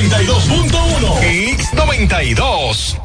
X92.1. X92.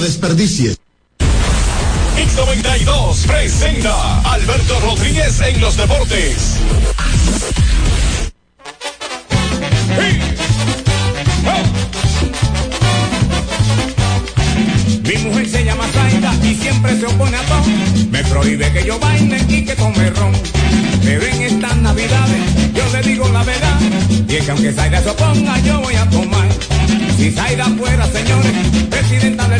Desperdicies. X92 presenta Alberto Rodríguez en los deportes. Mi mujer se llama Zaida y siempre se opone a todo. Me prohíbe que yo baile y que tome ron. Pero en estas navidades yo le digo la verdad. Y es que aunque Zaida se oponga, yo voy a tomar. Si Zaida fuera, señores, presidenta del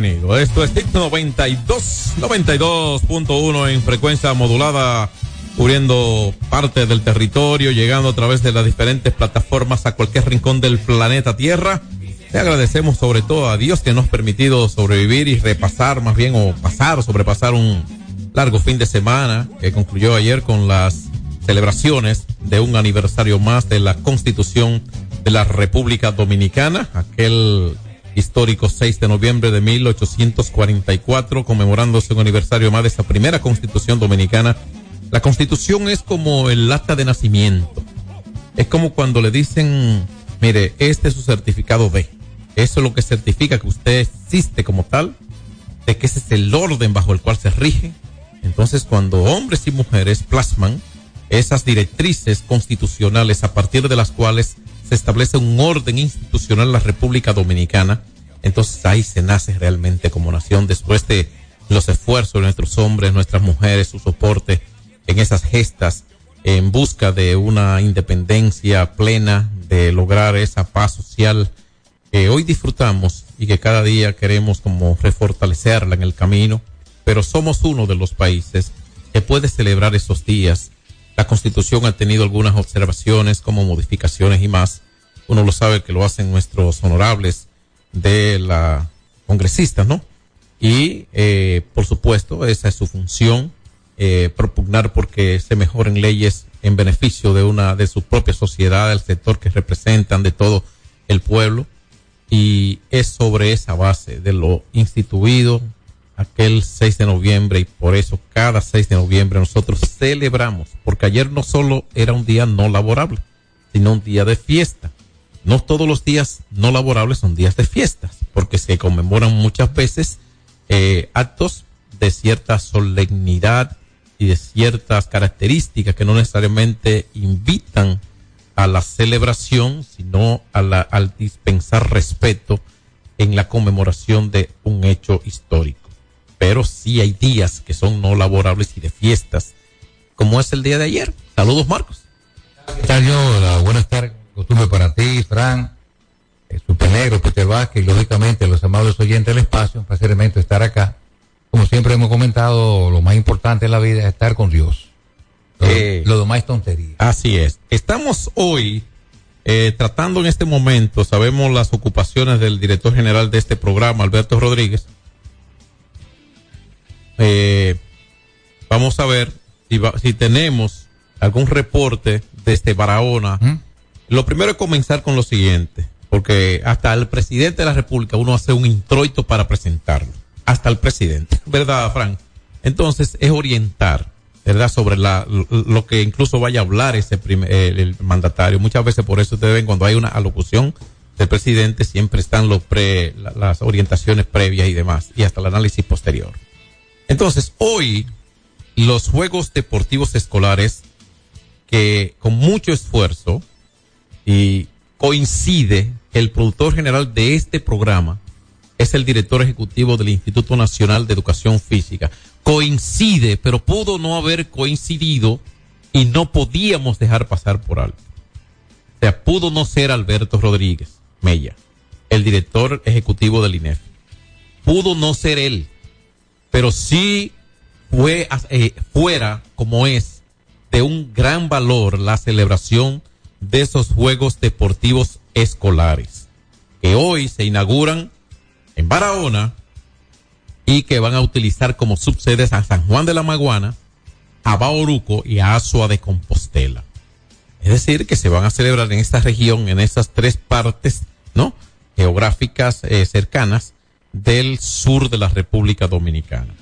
bienvenido. Esto es TIC 92, 92.1 en frecuencia modulada, cubriendo parte del territorio, llegando a través de las diferentes plataformas a cualquier rincón del planeta Tierra. Le agradecemos sobre todo a Dios que nos ha permitido sobrevivir y repasar, más bien, o pasar, sobrepasar un largo fin de semana que concluyó ayer con las celebraciones de un aniversario más de la Constitución de la República Dominicana, aquel histórico 6 de noviembre de 1844, conmemorándose un aniversario más de esa primera Constitución Dominicana. La Constitución es como el acta de nacimiento. Es como cuando le dicen, mire, este es su certificado B. Eso es lo que certifica que usted existe como tal, de que ese es el orden bajo el cual se rige. Entonces, cuando hombres y mujeres plasman esas directrices constitucionales a partir de las cuales se establece un orden institucional en la República Dominicana, entonces ahí se nace realmente como nación después de los esfuerzos de nuestros hombres, nuestras mujeres, su soporte en esas gestas en busca de una independencia plena, de lograr esa paz social que hoy disfrutamos y que cada día queremos como refortalecerla en el camino, pero somos uno de los países que puede celebrar esos días. La constitución ha tenido algunas observaciones como modificaciones y más. Uno lo sabe que lo hacen nuestros honorables de la congresista, ¿no? Y, eh, por supuesto, esa es su función, eh, propugnar porque se mejoren leyes en beneficio de una, de su propia sociedad, del sector que representan, de todo el pueblo. y es sobre esa base de lo instituido aquel 6 de noviembre y por eso cada 6 de noviembre nosotros celebramos, porque ayer no solo era un día no laborable, sino un día de fiesta. No todos los días no laborables son días de fiestas, porque se conmemoran muchas veces eh, actos de cierta solemnidad y de ciertas características que no necesariamente invitan a la celebración, sino a la, al dispensar respeto en la conmemoración de un hecho histórico. Pero sí hay días que son no laborables y de fiestas, como es el día de ayer. Saludos, Marcos. ¿Qué tal, yo? buenas tardes, costumbre para ti, Fran, eh, Super Negro, Peter Vázquez y lógicamente los amables oyentes del espacio, un placer estar acá. Como siempre hemos comentado, lo más importante en la vida es estar con Dios. Lo, eh, lo demás es tontería. Así es. Estamos hoy eh, tratando en este momento, sabemos las ocupaciones del director general de este programa, Alberto Rodríguez. Eh, vamos a ver si, si tenemos algún reporte desde Barahona. ¿Mm? Lo primero es comenzar con lo siguiente, porque hasta el presidente de la República uno hace un introito para presentarlo. Hasta el presidente, ¿verdad, Frank? Entonces es orientar ¿verdad? Sobre la, lo que incluso vaya a hablar ese el, mandatario. Muchas veces por eso ustedes ven cuando hay una alocución del presidente siempre están los pre, las orientaciones previas y demás y hasta el análisis posterior. Entonces, hoy los Juegos Deportivos Escolares que con mucho esfuerzo y coincide el productor general de este programa es el director ejecutivo del Instituto Nacional de Educación Física coincide, pero pudo no haber coincidido y no podíamos dejar pasar por algo. O sea, pudo no ser Alberto Rodríguez Mella, el director ejecutivo del INEF. Pudo no ser él, pero sí fue eh, fuera como es de un gran valor la celebración de esos Juegos Deportivos Escolares, que hoy se inauguran en Barahona, y que van a utilizar como subsedes a San Juan de la Maguana, a Bauruco y a Azua de Compostela. Es decir, que se van a celebrar en esta región, en esas tres partes, ¿no? Geográficas eh, cercanas del sur de la República Dominicana.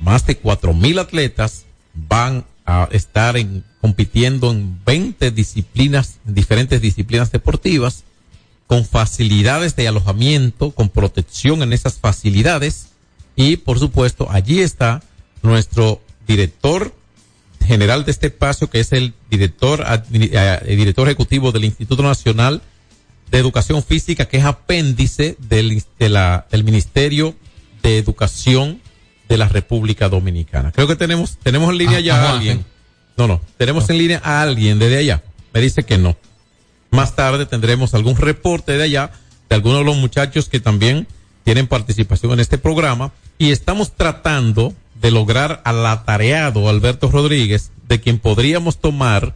Más de cuatro mil atletas van a estar en, compitiendo en 20 disciplinas, diferentes disciplinas deportivas, con facilidades de alojamiento, con protección en esas facilidades, y por supuesto, allí está nuestro director general de este espacio, que es el director, eh, director ejecutivo del Instituto Nacional de Educación Física, que es apéndice del, de la, del Ministerio de Educación de la República Dominicana. Creo que tenemos, tenemos en línea ah, ya a alguien. No, no, tenemos en línea a alguien desde allá. Me dice que no. Más tarde tendremos algún reporte de allá de algunos de los muchachos que también tienen participación en este programa y estamos tratando de lograr al atareado Alberto Rodríguez, de quien podríamos tomar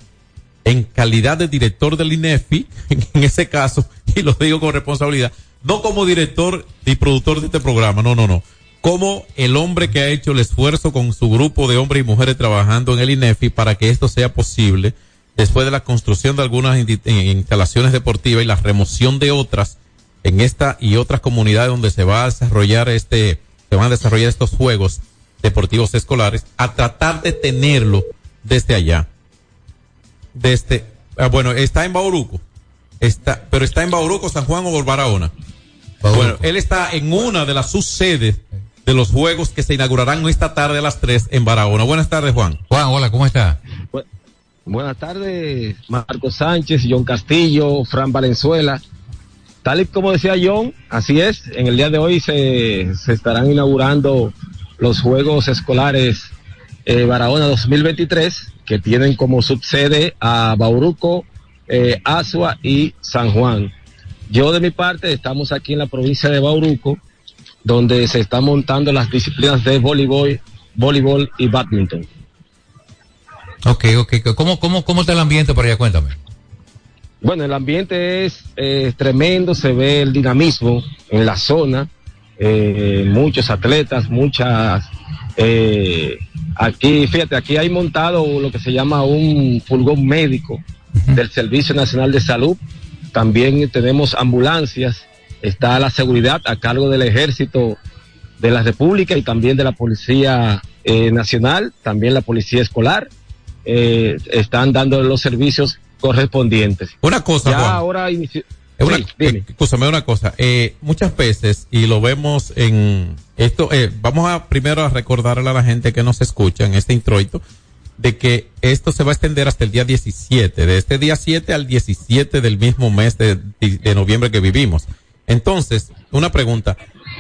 en calidad de director del INEFI, en ese caso, y lo digo con responsabilidad, no como director y productor de este programa, no, no, no, como el hombre que ha hecho el esfuerzo con su grupo de hombres y mujeres trabajando en el INEFI para que esto sea posible, después de la construcción de algunas instalaciones deportivas y la remoción de otras en esta y otras comunidades donde se va a desarrollar este, se van a desarrollar estos juegos deportivos escolares, a tratar de tenerlo desde allá. Desde, ah, bueno, está en Bauruco, está, pero está en Bauruco, San Juan o Barahona. Bueno, él está en una de las subsedes de los juegos que se inaugurarán esta tarde a las 3 en Barahona. Buenas tardes, Juan. Juan, hola, ¿cómo está? buenas tardes, Marco Sánchez, John Castillo, Fran Valenzuela. Tal y como decía John, así es, en el día de hoy se, se estarán inaugurando los Juegos Escolares eh, Barahona 2023, que tienen como subsede a Bauruco, eh, Asua y San Juan. Yo de mi parte estamos aquí en la provincia de Bauruco, donde se están montando las disciplinas de voleibol, voleibol y badminton. Ok, ok. ¿Cómo, cómo, cómo está el ambiente por allá? Cuéntame. Bueno, el ambiente es tremendo, se ve el dinamismo en la zona, eh, muchos atletas, muchas... Eh, aquí, fíjate, aquí hay montado lo que se llama un furgón médico del Servicio Nacional de Salud. También tenemos ambulancias está la seguridad a cargo del ejército de la República y también de la Policía eh, Nacional, también la Policía Escolar, eh, están dando los servicios correspondientes. Una cosa, Ya Juan. ahora inició. Es una, Sí, eh, escúchame una cosa, eh, muchas veces, y lo vemos en esto, eh, vamos a primero a recordarle a la gente que nos escucha en este introito, de que esto se va a extender hasta el día 17, de este día 7 al 17 del mismo mes de, de noviembre que vivimos. Entonces, una pregunta,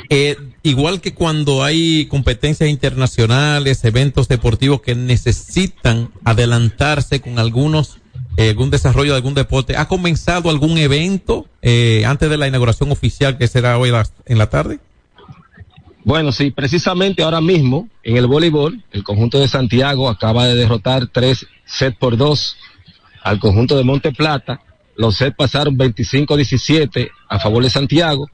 eh, igual que cuando hay competencias internacionales, eventos deportivos que necesitan adelantarse con algunos eh, algún desarrollo de algún deporte. ¿Ha comenzado algún evento eh, antes de la inauguración oficial que será hoy la- en la tarde? Bueno, sí, precisamente ahora mismo en el voleibol, el conjunto de Santiago acaba de derrotar tres sets por dos al conjunto de Monte Plata. Los sets pasaron 25-17 a favor de Santiago,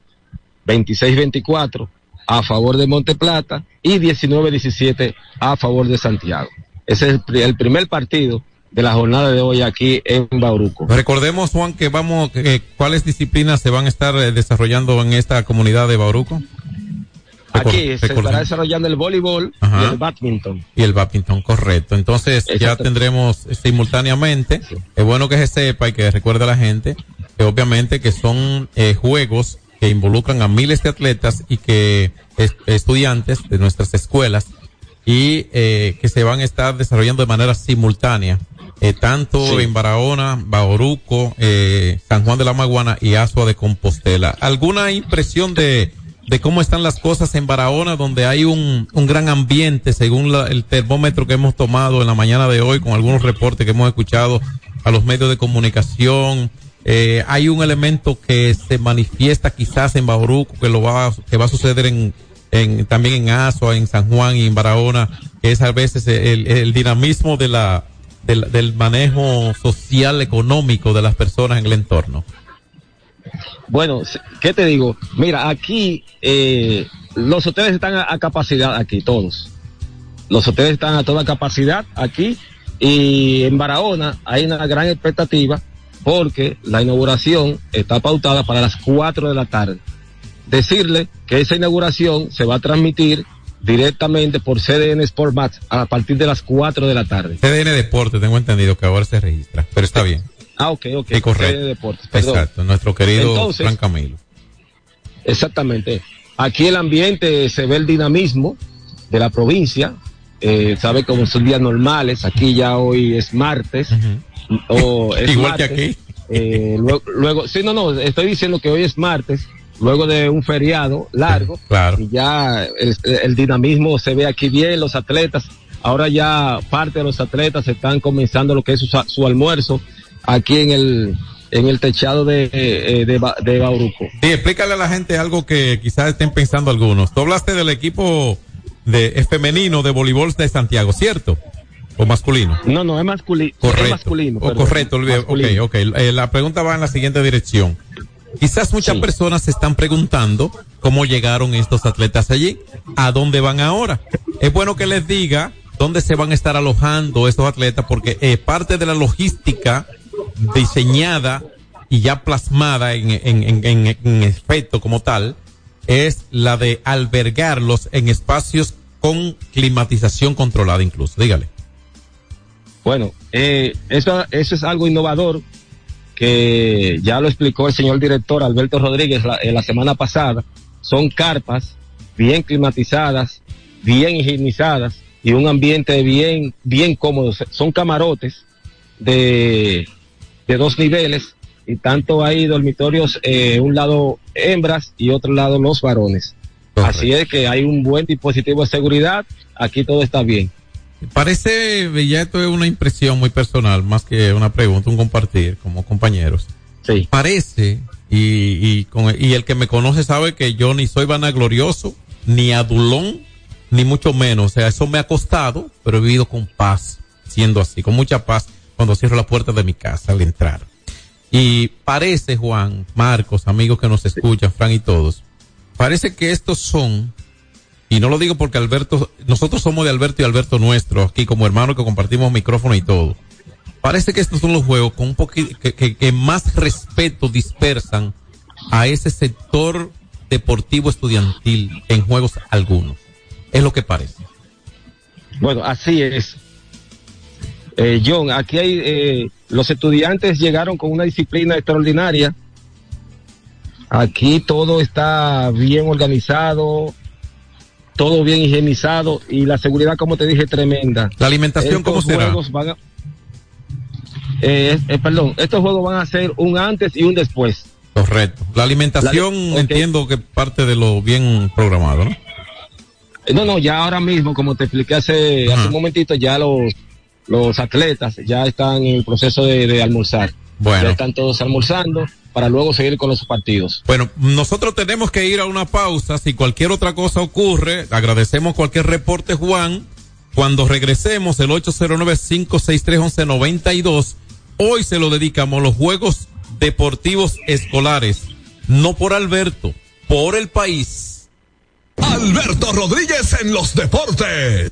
26-24 a favor de Monte Plata y 19-17 a favor de Santiago. Ese es el, pri- el primer partido de la jornada de hoy aquí en Bauruco. Recordemos, Juan, que vamos, eh, cuáles disciplinas se van a estar eh, desarrollando en esta comunidad de Bauruco. Aquí se estará desarrollando el voleibol Ajá. y el badminton. Y el badminton, correcto. Entonces, ya tendremos simultáneamente. Es bueno que se sepa y que recuerde a la gente que obviamente que son eh, juegos que involucran a miles de atletas y que es- estudiantes de nuestras escuelas y eh, que se van a estar desarrollando de manera simultánea, eh, tanto Sí. en Barahona, Bauruco, eh, San Juan de la Maguana y Asua de Compostela. ¿Alguna impresión de, de cómo están las cosas en Barahona, donde hay un, un gran ambiente, según la- el termómetro que hemos tomado en la mañana de hoy, con algunos reportes que hemos escuchado a los medios de comunicación? Eh, hay un elemento que se manifiesta quizás en Bauruco, que lo va, que va a suceder en, en, también en Asua, en San Juan y en Barahona, que es a veces el, dinamismo de la, del, manejo social, económico de las personas en el entorno. Bueno, ¿qué te digo? Mira, aquí eh, los hoteles están a, a capacidad aquí, todos. Los hoteles están a toda capacidad aquí y en Barahona hay una gran expectativa porque la inauguración está pautada para las 4 de la tarde. Decirle que esa inauguración se va a transmitir directamente por CDN Sport Max a partir de las 4 de la tarde. CDN Deporte, tengo entendido que ahora se registra, pero está bien. Ah, ok, ok. Sí, correcto. CDN Deportes, perdón. Exacto, nuestro querido Entonces- Fran Camilo. Exactamente. Aquí el ambiente se ve el dinamismo de la provincia. Eh, sabe cómo son días normales. Aquí ya hoy es martes. O es Igual que aquí. Eh, luego, luego, sí, no, no, estoy diciendo que hoy es martes, luego de un feriado largo. Claro. Y ya el, el dinamismo se ve aquí bien, los atletas. Ahora ya parte de los atletas están comenzando lo que es su, su almuerzo aquí en el, en el techado de, eh, de, Ba- de Bauruco. Sí, explícale a la gente algo que quizás estén pensando algunos. Tú hablaste del equipo de femenino de voleibol de Santiago, ¿cierto? ¿O masculino? No, no, es, masculi Correcto. es masculino. O perdón, correcto, olvidé. masculino. ok, ok. Eh, la pregunta va en la siguiente dirección. Quizás muchas Sí. personas se están preguntando cómo llegaron estos atletas allí, a dónde van ahora. Es bueno que les diga dónde se van a estar alojando estos atletas, porque eh, parte de la logística diseñada y ya plasmada en, en, en, en, en efecto como tal, es la de albergarlos en espacios con climatización controlada incluso. Dígale. Bueno, eh, eso, eso es algo innovador que ya lo explicó el señor director Alberto Rodríguez la, eh, la semana pasada. Son carpas bien climatizadas, bien higienizadas y un ambiente bien, bien cómodo. Son camarotes de, de dos niveles y tanto hay dormitorios, eh, un lado hembras y otro lado los varones. Así es que hay un buen dispositivo de seguridad. Aquí todo está bien. Parece, ya esto es una impresión muy personal, más que una pregunta, un compartir como compañeros. Sí. Parece, y, y, con, y el que me conoce sabe que yo ni soy vanaglorioso, ni adulón, ni mucho menos. O sea, eso me ha costado, pero he vivido con paz, siendo así, con mucha paz cuando cierro la puerta de mi casa al entrar. Y parece, Juan, Marcos, amigos que nos escuchan, Fran y todos, parece que estos son y no lo digo porque Alberto, nosotros somos de Alberto y Alberto nuestro, aquí como hermanos que compartimos micrófono y todo. Parece que estos son los juegos con un poquito, que, que, que más respeto dispersan a ese sector deportivo estudiantil en juegos algunos. Es lo que parece. Bueno, así es. Eh, John, aquí hay, eh, los estudiantes llegaron con una disciplina extraordinaria. Aquí todo está bien organizado, todo bien higienizado y la seguridad, como te dije, tremenda. ¿La alimentación cómo será? Van a, eh, eh, perdón, estos juegos van a ser un antes y un después. Correcto. La alimentación entiendo que parte de lo bien programado, ¿no? No, no, ya ahora mismo, como te expliqué hace, hace un momentito, ya los, los atletas ya están en el proceso de, almorzar. Bueno. Ya están todos almorzando para luego seguir con los partidos. Bueno, nosotros tenemos que ir a una pausa. Si cualquier otra cosa ocurre, agradecemos cualquier reporte, Juan. Cuando regresemos, el 809-563-1192, hoy se lo dedicamos a los Juegos Deportivos Escolares. No por Alberto, por el país. Alberto Rodríguez en los deportes.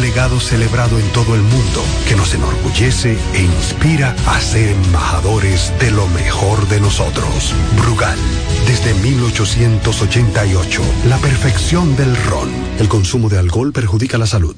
legado celebrado en todo el mundo que nos enorgullece e inspira a ser embajadores de lo mejor de nosotros. Brugal, desde 1888, la perfección del ron. El consumo de alcohol perjudica la salud.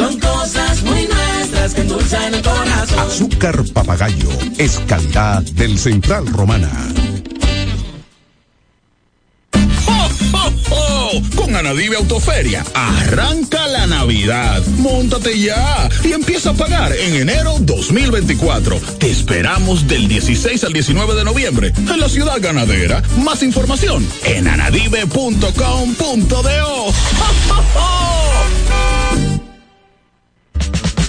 son cosas muy nuestras que endulzan el corazón. Azúcar papagayo es calidad del Central Romana. Con Anadive Autoferia, arranca la Navidad. Móntate ya y empieza a pagar en enero 2024. Te esperamos del 16 al 19 de noviembre en la ciudad ganadera. Más información en anadive.com.do.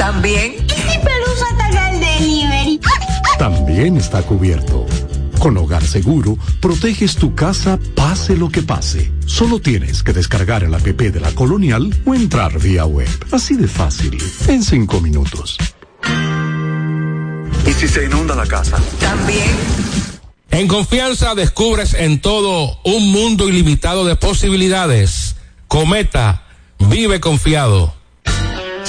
También. ¿Y si Pelusa ataca el delivery? También está cubierto. Con Hogar Seguro, proteges tu casa pase lo que pase. Solo tienes que descargar el app de la Colonial o entrar vía web. Así de fácil, en cinco minutos. ¿Y si se inunda la casa? También. En confianza descubres en todo un mundo ilimitado de posibilidades. Cometa, vive confiado.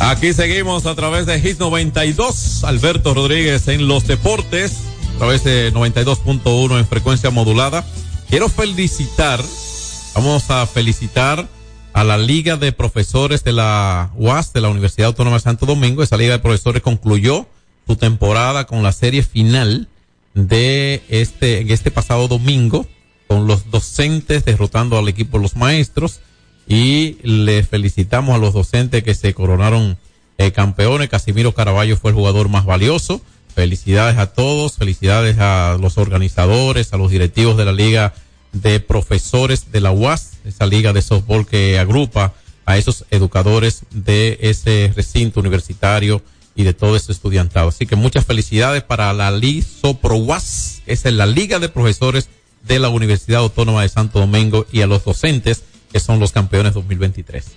Aquí seguimos a través de Hit 92, Alberto Rodríguez en los deportes, a través de 92.1 en frecuencia modulada. Quiero felicitar, vamos a felicitar a la Liga de Profesores de la UAS de la Universidad Autónoma de Santo Domingo. Esa Liga de Profesores concluyó su temporada con la serie final de este, este pasado domingo, con los docentes derrotando al equipo de los maestros y le felicitamos a los docentes que se coronaron eh, campeones. Casimiro Caraballo fue el jugador más valioso. Felicidades a todos, felicidades a los organizadores, a los directivos de la Liga de Profesores de la UAS, esa liga de softball que agrupa a esos educadores de ese recinto universitario y de todo ese estudiantado. Así que muchas felicidades para la Pro UAS, esa es la Liga de Profesores de la Universidad Autónoma de Santo Domingo y a los docentes que son los campeones 2023.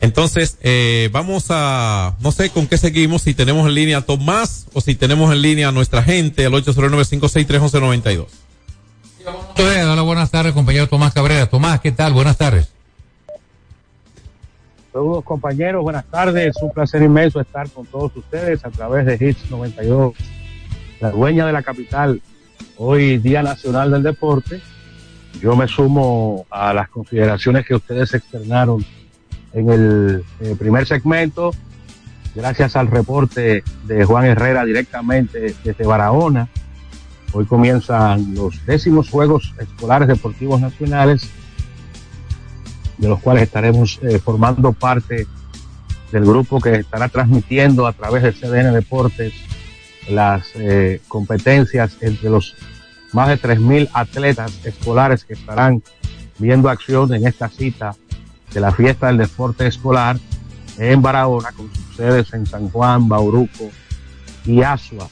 Entonces, eh, vamos a, no sé con qué seguimos, si tenemos en línea a Tomás o si tenemos en línea a nuestra gente al 809-563-1192. Hola, buenas tardes, compañero Tomás Cabrera. Tomás, ¿qué tal? Buenas tardes. Saludos compañeros, buenas tardes. Un placer inmenso estar con todos ustedes a través de Hits 92, la dueña de la capital, hoy Día Nacional del Deporte. Yo me sumo a las consideraciones que ustedes externaron en el primer segmento, gracias al reporte de Juan Herrera directamente desde Barahona. Hoy comienzan los décimos Juegos Escolares Deportivos Nacionales, de los cuales estaremos eh, formando parte del grupo que estará transmitiendo a través de CDN Deportes las eh, competencias entre los más de 3.000 atletas escolares que estarán viendo acción en esta cita de la fiesta del deporte escolar en Barahona, con sus sedes en San Juan, Bauruco y Asua.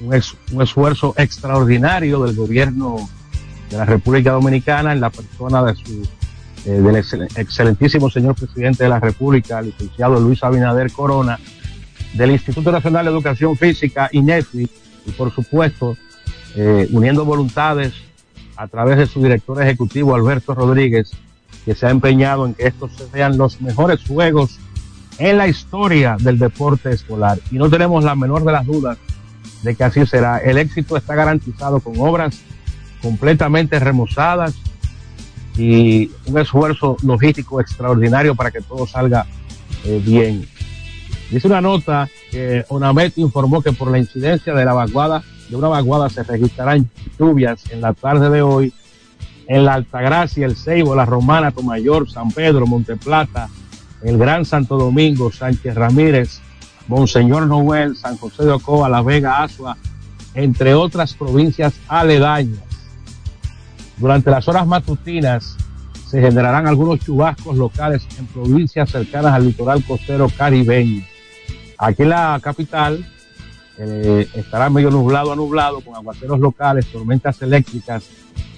Un, esfuerzo extraordinario del gobierno de la República Dominicana en la persona eh, del excelentísimo señor presidente de la República, licenciado Luis Abinader Corona, del Instituto Nacional de Educación Física, INEFI, y por supuesto, eh, uniendo voluntades a través de su director ejecutivo, Alberto Rodríguez, que se ha empeñado en que estos sean los mejores juegos en la historia del deporte escolar. Y no tenemos la menor de las dudas de que así será. El éxito está garantizado con obras completamente remozadas y un esfuerzo logístico extraordinario para que todo salga eh, bien. Dice una nota que ONAMET informó que por la incidencia de la vaguada, de una vaguada se registrarán lluvias en la tarde de hoy en la Altagracia, el Ceibo, la Romana, Tomayor, San Pedro, Monteplata, el Gran Santo Domingo, Sánchez Ramírez, Monseñor Noel, San José de Ocoa, La Vega, Asua, entre otras provincias aledañas. Durante las horas matutinas se generarán algunos chubascos locales en provincias cercanas al litoral costero caribeño. Aquí la capital eh, estará medio nublado a nublado con aguaceros locales, tormentas eléctricas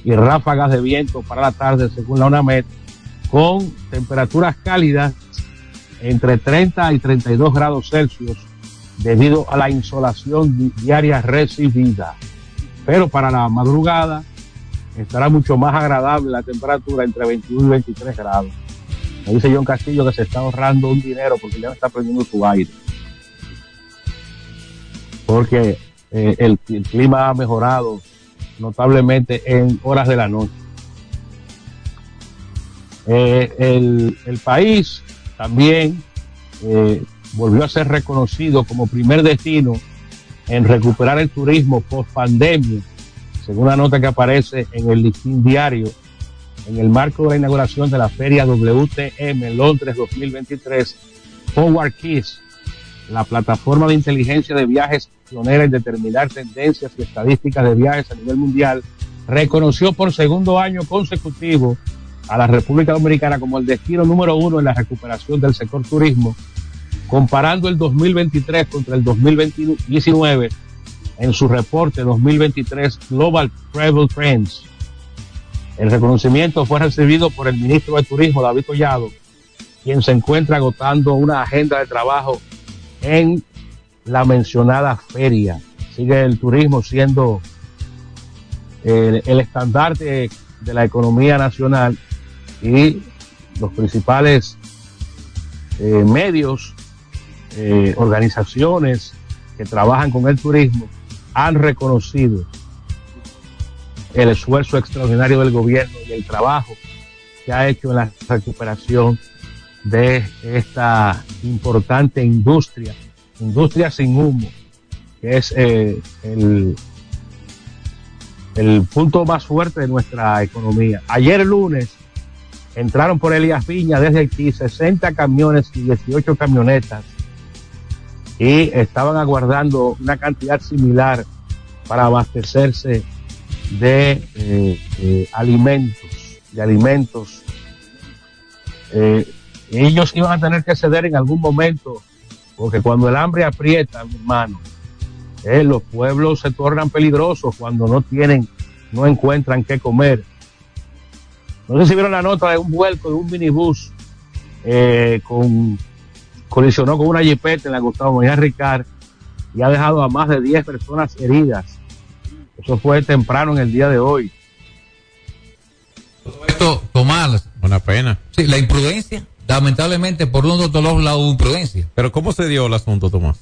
y ráfagas de viento para la tarde, según la UNAMED, con temperaturas cálidas entre 30 y 32 grados Celsius debido a la insolación diaria recibida. Pero para la madrugada estará mucho más agradable la temperatura entre 21 y 23 grados. Me dice John Castillo que se está ahorrando un dinero porque ya no está prendiendo su aire. Porque eh, el, clima ha mejorado notablemente en horas de la noche. Eh, el, país también eh, volvió a ser reconocido como primer destino en recuperar el turismo post pandemia, según una nota que aparece en el listín diario, en el marco de la inauguración de la feria WTM Londres 2023, Forward Keys, la plataforma de inteligencia de viajes pionera en determinar tendencias y estadísticas de viajes a nivel mundial, reconoció por segundo año consecutivo a la República Dominicana como el destino número uno en la recuperación del sector turismo, comparando el 2023 contra el 2019 en su reporte 2023 Global Travel Trends. El reconocimiento fue recibido por el ministro de Turismo, David Collado, quien se encuentra agotando una agenda de trabajo en la mencionada feria. Sigue el turismo siendo el, el estandarte de la economía nacional y los principales eh, medios, eh, organizaciones que trabajan con el turismo han reconocido el esfuerzo extraordinario del gobierno y el trabajo que ha hecho en la recuperación de esta importante industria, industria sin humo, que es eh, el, punto más fuerte de nuestra economía. Ayer lunes entraron por Elías Piña desde aquí 60 camiones y 18 camionetas y estaban aguardando una cantidad similar para abastecerse de eh, eh, alimentos, de alimentos. Ellos iban a tener que ceder en algún momento, porque cuando el hambre aprieta, mi hermano, eh, los pueblos se tornan peligrosos cuando no tienen, no encuentran qué comer. No sé si vieron la nota de un vuelco de un minibús eh, con colisionó con una jipeta en la Gustavo Mejía Ricard y ha dejado a más de 10 personas heridas. Eso fue temprano en el día de hoy. Esto, Tomás. Una pena. Sí, la imprudencia. Lamentablemente, por uno de todos lados hubo imprudencia. Pero ¿cómo se dio el asunto, Tomás?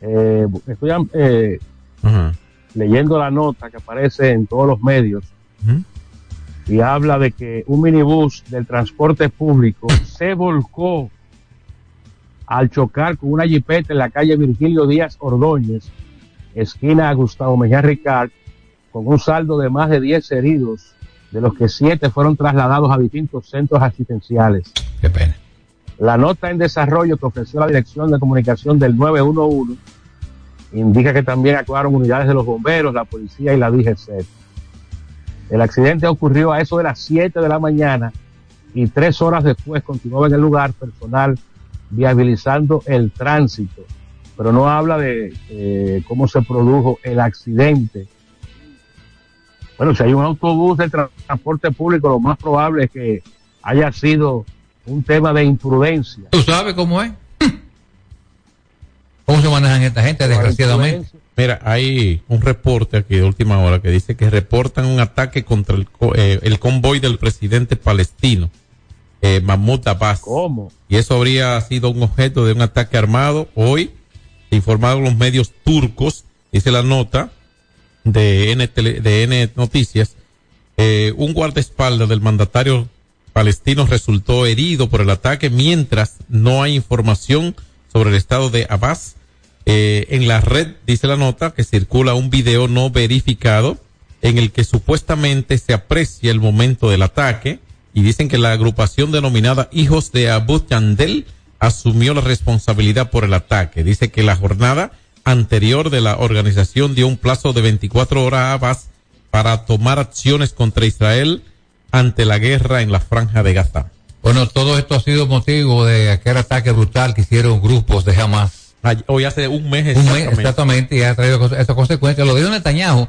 Eh, estoy eh, Ajá. leyendo la nota que aparece en todos los medios y habla de que un minibús del transporte público se volcó al chocar con una jipeta en la calle Virgilio Díaz Ordóñez, esquina Gustavo Mejía Ricard, con un saldo de más de 10 heridos, de los que 7 fueron trasladados a distintos centros asistenciales. Qué pena. La nota en desarrollo que ofreció la Dirección de Comunicación del 911 indica que también actuaron unidades de los bomberos, la policía y la DGC. El accidente ocurrió a eso de las 7 de la mañana y tres horas después continuaba en el lugar personal viabilizando el tránsito, pero no habla de eh, cómo se produjo el accidente. Bueno, si hay un autobús de tra- transporte público, lo más probable es que haya sido un tema de imprudencia. ¿Tú sabes cómo es? ¿Cómo se manejan esta gente, desgraciadamente? Mira, hay un reporte aquí de última hora que dice que reportan un ataque contra el, co- eh, el convoy del presidente palestino, eh, Mahmoud Abbas. ¿Cómo? Y eso habría sido un objeto de un ataque armado. Hoy, informaron los medios turcos, dice la nota de N, Tele- de N Noticias, eh, un guardaespaldas del mandatario palestino resultó herido por el ataque, mientras no hay información sobre el estado de Abbas. Eh, en la red, dice la nota, que circula un video no verificado en el que supuestamente se aprecia el momento del ataque y dicen que la agrupación denominada Hijos de Abu Yandel asumió la responsabilidad por el ataque. Dice que la jornada anterior de la organización dio un plazo de 24 horas a Abbas para tomar acciones contra Israel ante la guerra en la franja de Gaza. Bueno, todo esto ha sido motivo de aquel ataque brutal que hicieron grupos de Hamas. Ay- Hoy hace un mes Un mes, exactamente. exactamente, y ha traído estas consecuencias. Lo de Netanyahu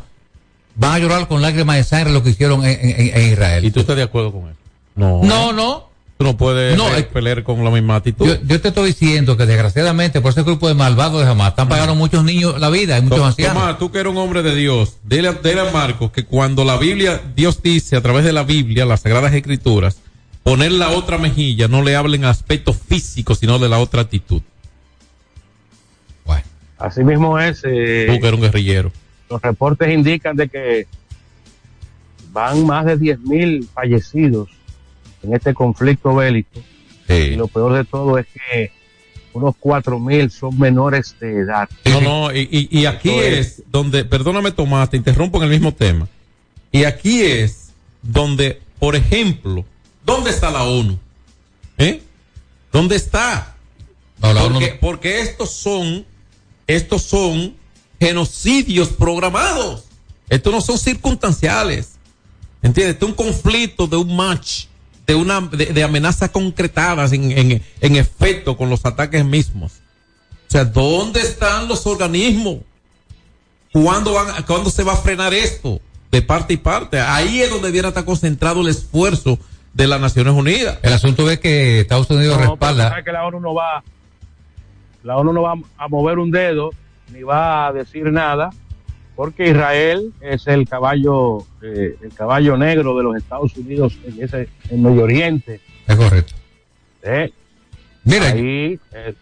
van a llorar con lágrimas de sangre lo que hicieron en, en- en Israel. ¿Y tú estás de acuerdo con eso? No. No, no. Tú no puedes No, eh, pelear con la misma actitud. Yo, yo te estoy diciendo que desgraciadamente por ese grupo de malvados de Hamas están pagando muchos niños la vida, y muchos Tom- ancianos. Tomás, tú que eres un hombre de Dios, dile, a- dile a Marcos que cuando la Biblia, Dios dice a través de la Biblia, las Sagradas Escrituras, poner la otra mejilla, no le hablen aspecto físico, sino de la otra actitud. Así mismo es. eh, Tú que eres un guerrillero. los reportes indican de que van más de 10.000 fallecidos en este conflicto bélico. Y lo peor de todo es que unos 4.000 son menores de edad. No, no, y, y- y aquí es donde, perdóname Tomás, te interrumpo en el mismo tema. Y aquí es donde, por ejemplo, ¿dónde está la ONU? ¿Eh? ¿Dónde está? No, la ONU porque, porque estos son, estos son genocidios programados. Estos no son circunstanciales. ¿Entiendes? Este es un conflicto de un match, de una, de, de amenazas concretadas en, en, en efecto con los ataques mismos. O sea, ¿dónde están los organismos? ¿Cuándo, van, ¿Cuándo se va a frenar esto? De parte y parte. Ahí es donde debiera estar concentrado el esfuerzo de las Naciones Unidas. El asunto es que Estados Unidos No, respalda. sabe que la ONU no va, la ONU no va a mover un dedo ni va a decir nada porque Israel es el caballo eh, el caballo negro de los Estados Unidos en ese en Medio Oriente. Es correcto. ¿eh? Mira, Ahí eh,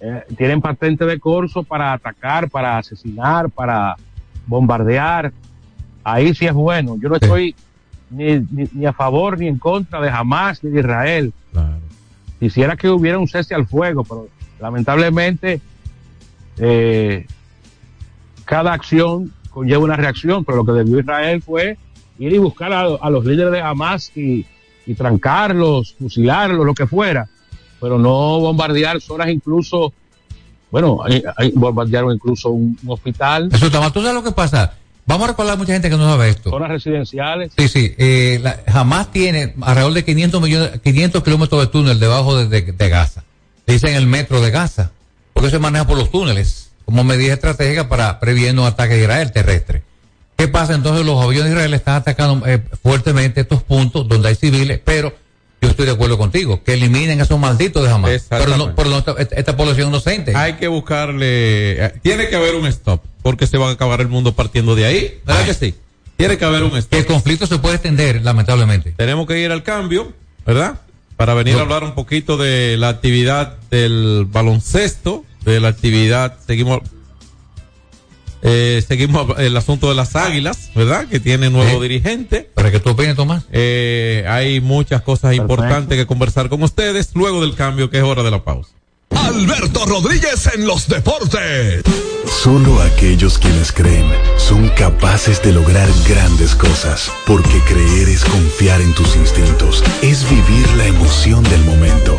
eh, tienen patente de corso para atacar, para asesinar, para bombardear. Ahí sí es bueno. Yo no estoy ni, ni, ni a favor ni en contra de Hamas ni de Israel. Quisiera que hubiera un cese al fuego, pero lamentablemente eh, cada acción conlleva una reacción, pero lo que debió Israel fue ir y buscar a, a los líderes de Hamas y, y trancarlos, fusilarlos, lo que fuera, pero no bombardear zonas incluso, bueno, hay, hay- bombardearon incluso un, un hospital, Eso está mal. ¿Tú sabes lo que pasa? Vamos a recordar a mucha gente que no sabe esto. zonas residenciales. Sí, sí. Eh, la- jamás tiene alrededor de 500 millones, 500 kilómetros de túnel debajo de, de- de Gaza. Dicen el metro de Gaza. Porque se maneja por los túneles como medida estratégica para previendo un ataque de Israel terrestre. ¿Qué pasa? Entonces los aviones de Israel están atacando eh, fuertemente estos puntos donde hay civiles, pero yo estoy de acuerdo contigo, que eliminen a esos malditos de jamás. Pero no, pero no esta, esta población inocente. Hay que buscarle, eh, tiene que haber un stop, porque se va a acabar el mundo partiendo de ahí, ¿verdad que sí? Tiene que haber un stop. El conflicto se puede extender, lamentablemente. Tenemos que ir al cambio, ¿verdad? Para venir a hablar un poquito de la actividad del baloncesto, de la actividad, seguimos, eh, seguimos el asunto de las águilas, ¿verdad? Que tiene nuevo dirigente. ¿Para que tú opines, Tomás? Eh, hay muchas cosas importantes que conversar con ustedes luego del cambio, que es hora de la pausa. Alberto Rodríguez en los deportes. Solo aquellos quienes creen son capaces de lograr grandes cosas, porque creer es confiar en tus instintos, es vivir la emoción del momento,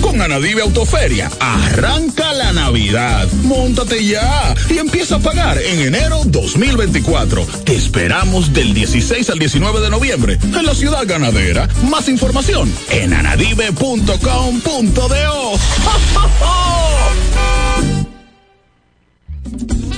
Con Anadive Autoferia, arranca la Navidad. Móntate ya y empieza a pagar en enero 2024. Te esperamos del 16 al 19 de noviembre en la ciudad ganadera. Más información en anadive.com.do.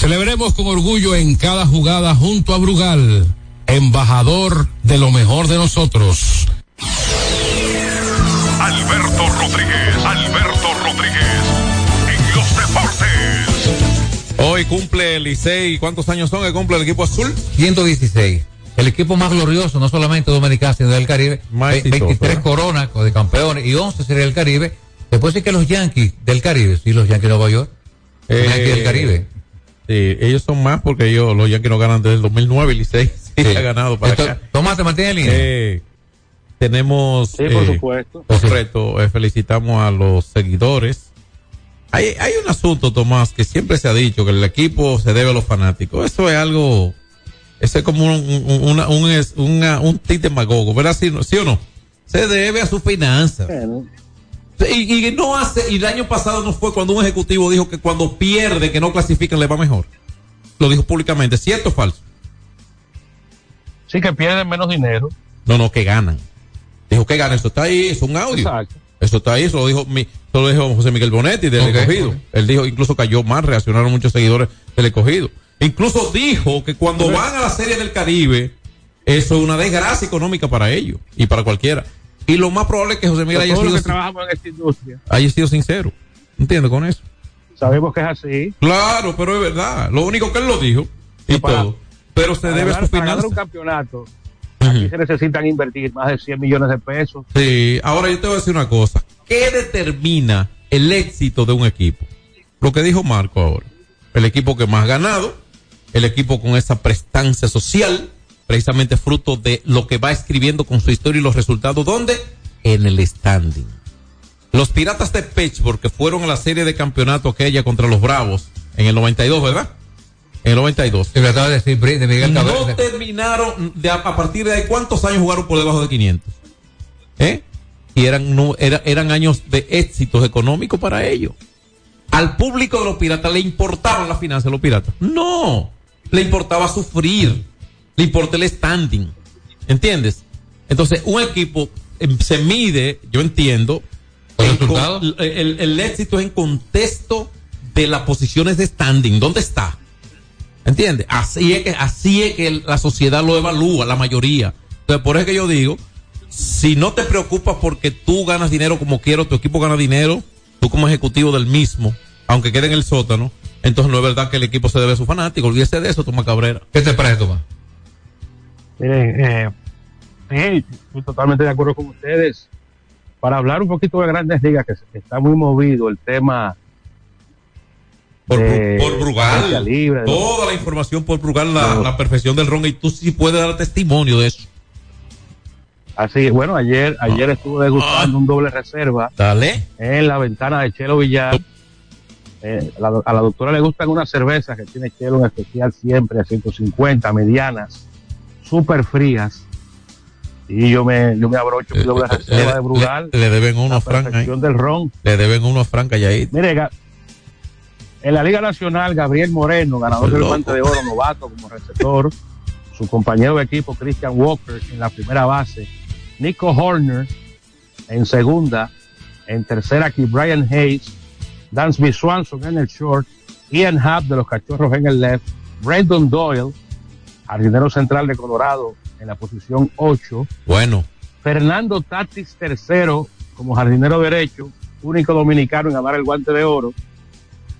Celebremos con orgullo en cada jugada junto a Brugal, embajador de lo mejor de nosotros. Alberto Rodríguez, Alberto Rodríguez, en los deportes. Hoy cumple el Licey. ¿Cuántos años son que cumple el equipo azul? 116. El equipo más glorioso, no solamente dominicano, sino del Caribe. Más Ve- exitoso, 23 ¿eh? coronas de campeones y 11 sería el Caribe. Puede decir que los Yankees del Caribe, sí, los Yankees de Nueva York. Los Eh, Yankees del Caribe. Sí, ellos son más porque ellos, los Yankees no ganan desde el 2009 y Licey sí, ha ganado para Esto- acá. Tomás, ¿te mantiene en línea? Eh, tenemos. Sí, por eh, supuesto. Correcto, eh, felicitamos a los seguidores. Hay, hay un asunto, Tomás, que siempre se ha dicho que el equipo se debe a los fanáticos. Eso es algo. Eso es como un, un, una- un, una- un tic demagogo, ¿verdad? ¿Sí, no- ¿Sí o no? Se debe a sus finanzas. Y, y no hace, y el año pasado no fue cuando un ejecutivo dijo que cuando pierde, que no clasifican, le va mejor. Lo dijo públicamente, ¿cierto o falso? Sí que pierden menos dinero. No, no, que ganan. Dijo que ganan, eso está ahí, es un audio. Exacto. Eso está ahí, eso lo dijo, mi, eso lo dijo José Miguel Bonetti del Ok. escogido. Él dijo, incluso cayó mal, reaccionaron muchos seguidores del escogido. Incluso dijo que cuando van a la Serie del Caribe, eso es una desgracia económica para ellos y para cualquiera. Y lo más probable es que José Miguel haya sido, que trabajamos en esta industria haya sido sincero. ¿Entiendes con eso? sabemos que es así. Claro, pero es verdad. Lo único que él lo dijo y para- todo. Pero se debe a ganar- su para ganar un campeonato, aquí se necesitan invertir más de 100 millones de pesos. Sí, ahora yo te voy a decir una cosa. ¿Qué determina el éxito de un equipo? Lo que dijo Marco ahora. El equipo que más ha ganado, el equipo con esa prestancia social, precisamente fruto de lo que va escribiendo con su historia y los resultados. ¿Dónde? En el standing. Los Piratas de Pittsburgh, que fueron a la serie de campeonato aquella contra los Bravos en el 92, ¿verdad? En el 92. Se trataba de decir Bri- de Miguel No terminaron de a partir de ahí, cuántos años jugaron por debajo de 500. ¿Eh? Y eran no era- eran años de éxitos económicos para ellos. Al público de los piratas le importaban las finanzas de los piratas. No, le importaba sufrir, le importa el standing. ¿Entiendes? Entonces, un equipo em, se mide, yo entiendo, el éxito es en contexto de las posiciones de standing. ¿Dónde está? ¿Entiendes? Así es que, así es que la sociedad lo evalúa, la mayoría. Entonces, por eso que yo digo, si no te preocupas porque tú ganas dinero como quiero, tu equipo gana dinero, tú como ejecutivo del mismo, aunque quede en el sótano, entonces no es verdad que el equipo se debe a su fanático. Olvídese de eso, Tomás Cabrera. ¿Qué te parece, Tomás? Miren, eh, sí, estoy totalmente de acuerdo con ustedes. Para hablar un poquito de grandes ligas, que está muy movido el tema. Por, de por Brugal. libre, Toda la información por Brugal, la, la perfección del ron, y tú sí puedes dar testimonio de eso. Así, bueno, ayer, ayer estuve degustando un doble reserva Dale. en la ventana de Chelo Villar. Eh, la- a la doctora le gustan unas cervezas que tiene Chelo en especial siempre a 150, medianas, súper frías. Y yo me, yo me abrocho mi doble reserva de Brugal. Le, le deben uno a la Frank ahí. del ron. Le deben uno a Frank allá ahí. Mire, en la Liga Nacional, Gabriel Moreno, ganador del guante de oro, novato como receptor. Su compañero de equipo, Christian Walker, en la primera base. Nico Horner en segunda. En tercera, aquí Brian Hayes. Dansby Swanson en el short. Ian Happ de los Cachorros en el left. Brandon Doyle, jardinero central de Colorado, en la posición 8. Bueno. Fernando Tatis tercero como jardinero derecho, único dominicano en ganar el guante de oro.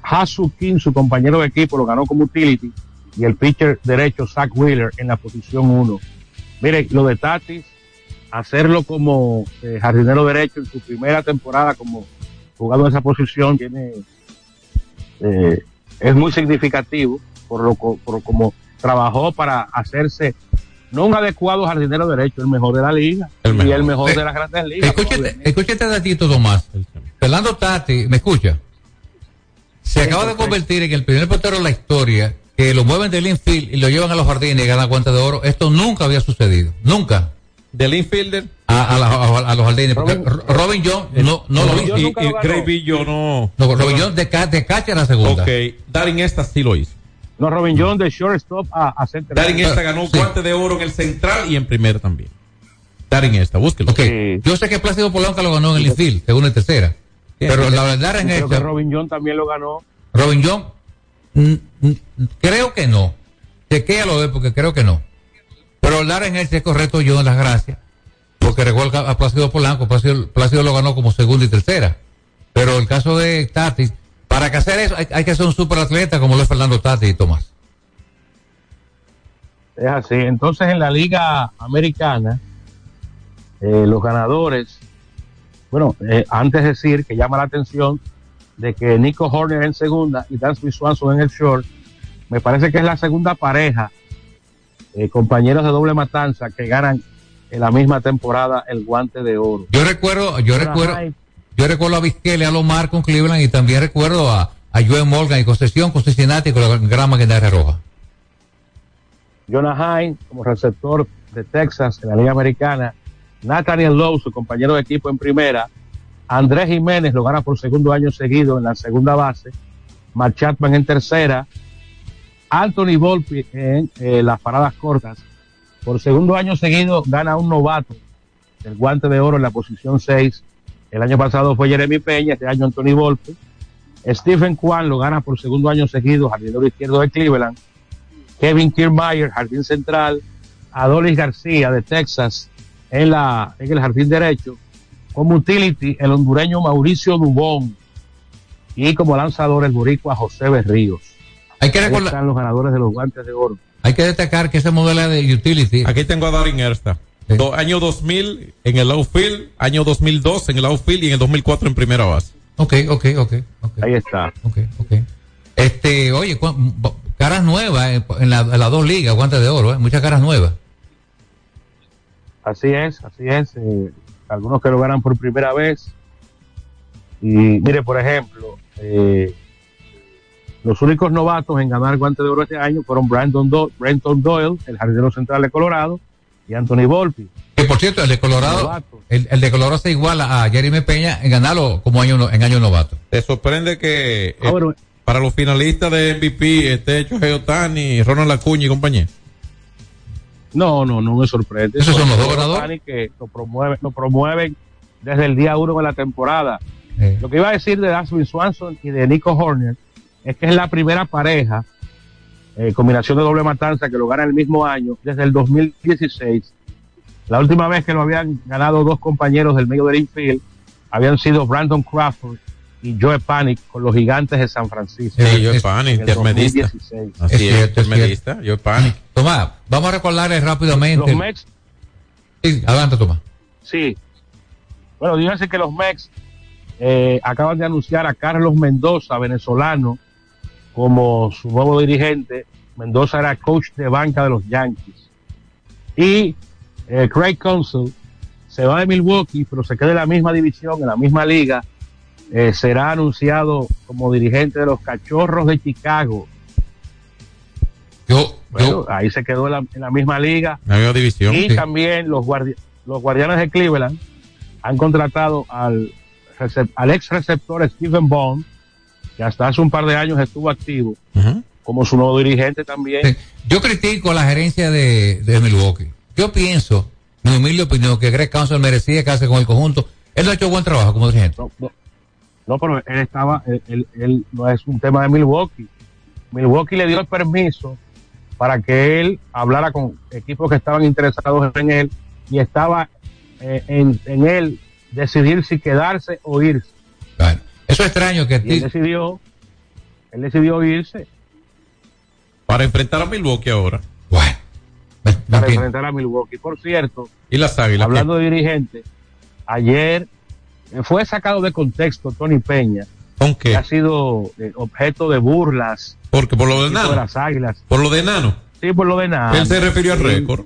Hasu King, su compañero de equipo, lo ganó como utility. Y el pitcher derecho, Zach Wheeler, en la posición 1. Mire, lo de Tatis, hacerlo como eh, jardinero derecho en su primera temporada como jugando en esa posición, tiene eh, es muy significativo por lo por como trabajó para hacerse no un adecuado jardinero derecho, el mejor de la liga y el mejor de las grandes ligas. Escúchate, escúchate este datito, Tomás. Fernando Tati, ¿me escucha? Se acaba de convertir en el primer portero de la historia que lo mueven del infield y lo llevan a los jardines y ganan cuenta de oro. Esto nunca había sucedido. Nunca. Del infielder. A, a la- a- a los jardines. porque Ro- Robin John no, no lo Robin hizo. Lo ganó. Gray Bill no. No, Robin John de, de catcher a segunda. Ok, Darin esta sí lo hizo. No, Robin John de shortstop a, a center. Darin esta ganó guante de oro en el central y en primera también. Darin esta, búsquelo. Ok, yo sé que Plácido Polanco lo ganó en el infield, segunda y tercera. Pero la verdad en Creo que esta, Robin John también lo ganó. Robin John, creo que no. Chequéalo de porque creo que no. Pero hablar en este es correcto, yo en las gracias. Porque recuerdo a Plácido Polanco, Plácido, Plácido lo ganó como segunda y tercera. Pero el caso de Tati, para que hacer eso hay, hay que ser un superatleta como lo es Fernando Tati y Tomás. Es así. Entonces, en la Liga Americana, eh, los ganadores, bueno, eh, antes de decir que llama la atención de que Nico Horner en segunda y Dansby Swanson en el short, me parece que es la segunda pareja, eh, compañeros de doble matanza, que ganan en la misma temporada el guante de oro. Yo recuerdo, yo recuerdo, yo recuerdo a Vizquel a Lomar con Cleveland y también recuerdo a, a Joe Morgan y Concesión con con la gran maquinaria roja. Jonah Hine como receptor de Texas en la Liga Americana, Nathaniel Lowe, su compañero de equipo en primera, Andrés Jiménez lo gana por segundo año seguido en la segunda base, Matt Chapman en tercera, Anthony Volpi en eh, las paradas cortas, por segundo año seguido gana un novato el guante de oro en la posición 6, el año pasado fue Jeremy Peña, este año Anthony Volpi, Stephen Kwan lo gana por segundo año seguido, jardinero izquierdo de Cleveland, Kevin Kiermaier, jardín central, Adolis García de Texas en la en el jardín derecho, como utility el hondureño Mauricio Dubón y como lanzador el boricua José Berríos. Hay que Ahí recordar- están los ganadores de los guantes de oro. Hay que destacar que ese modelo de utility. Aquí tengo a Darin Ersta. Do- año 2000 en el outfield, año 2002 en el outfield y en el 2004 en primera base. Ok, ok, ok. Ahí está. Ok, ok. Este, oye, caras nuevas en las dos ligas, guantes de oro, eh, muchas caras nuevas. Así es, así es. eh, algunos que lo ganan por primera vez. Y mire, por ejemplo, eh, los únicos novatos en ganar guante de oro este año fueron Brandon Do- Brenton Doyle, el jardinero central de Colorado, y Anthony Volpi. Que por cierto, el de Colorado, el, el de Colorado se iguala a Jeremy Peña en ganarlo como año, no- en año novato. ¿Te sorprende que eh, Ah, bueno. para los finalistas de MVP esté Shohei Otani, Ronald Acuña y compañía? No, no, no me sorprende. ¿Esos son los dos ganadores? Que lo promueven, lo promueven desde el día uno de la temporada. Eh. Lo que iba a decir de Daswin Swanson y de Nico Horner es que es la primera pareja, eh, combinación de doble matanza, que lo gana el mismo año, desde el 2016. La última vez que lo habían ganado dos compañeros del medio del infield habían sido Brandon Crawford y Joe Panic con los gigantes de San Francisco. Sí, Joe Panic. 2016. Así Es es intermedista, Joe Panic. Tomás, vamos a recordarles rápidamente. Los Mex Sí, adelante, Tomás. Sí. Bueno, díganse que los Mex eh, acaban de anunciar a Carlos Mendoza, venezolano, como su nuevo dirigente. Mendoza era coach de banca de los Yankees. Y eh, Craig Counsell se va de Milwaukee, pero se queda en la misma división, en la misma liga. Eh, será anunciado como dirigente de los Cachorros de Chicago. Yo, Bueno, ahí se quedó en la, en la misma liga. La misma división. Y Sí. también los, guardi- los guardianes de Cleveland han contratado al, al ex receptor Stephen Bond, que hasta hace un par de años estuvo activo, como su nuevo dirigente también. Sí. Yo critico la gerencia de, de Milwaukee. Yo pienso, mi humilde opinión, que Greg Council merecía quedarse con el conjunto. Él no ha hecho buen trabajo como dirigente. No, no, no, pero él estaba, él, él- él no es un tema de Milwaukee. Milwaukee le dio el permiso para que él hablara con equipos que estaban interesados en él y estaba eh, en, en él decidir si quedarse o irse. Bueno, eso es extraño que Y él decidió, él decidió irse Para enfrentar a Milwaukee ahora. Bueno, me- me para entiendo. enfrentar a Milwaukee. Por cierto, Y las águilas. hablando de dirigente, ayer fue sacado de contexto Tony Peña, ¿Con que ha sido eh, objeto de burlas Porque por lo de equipo de Nano. las águilas. Por lo de Nano. Sí, por lo de nada. Él se refirió al récord.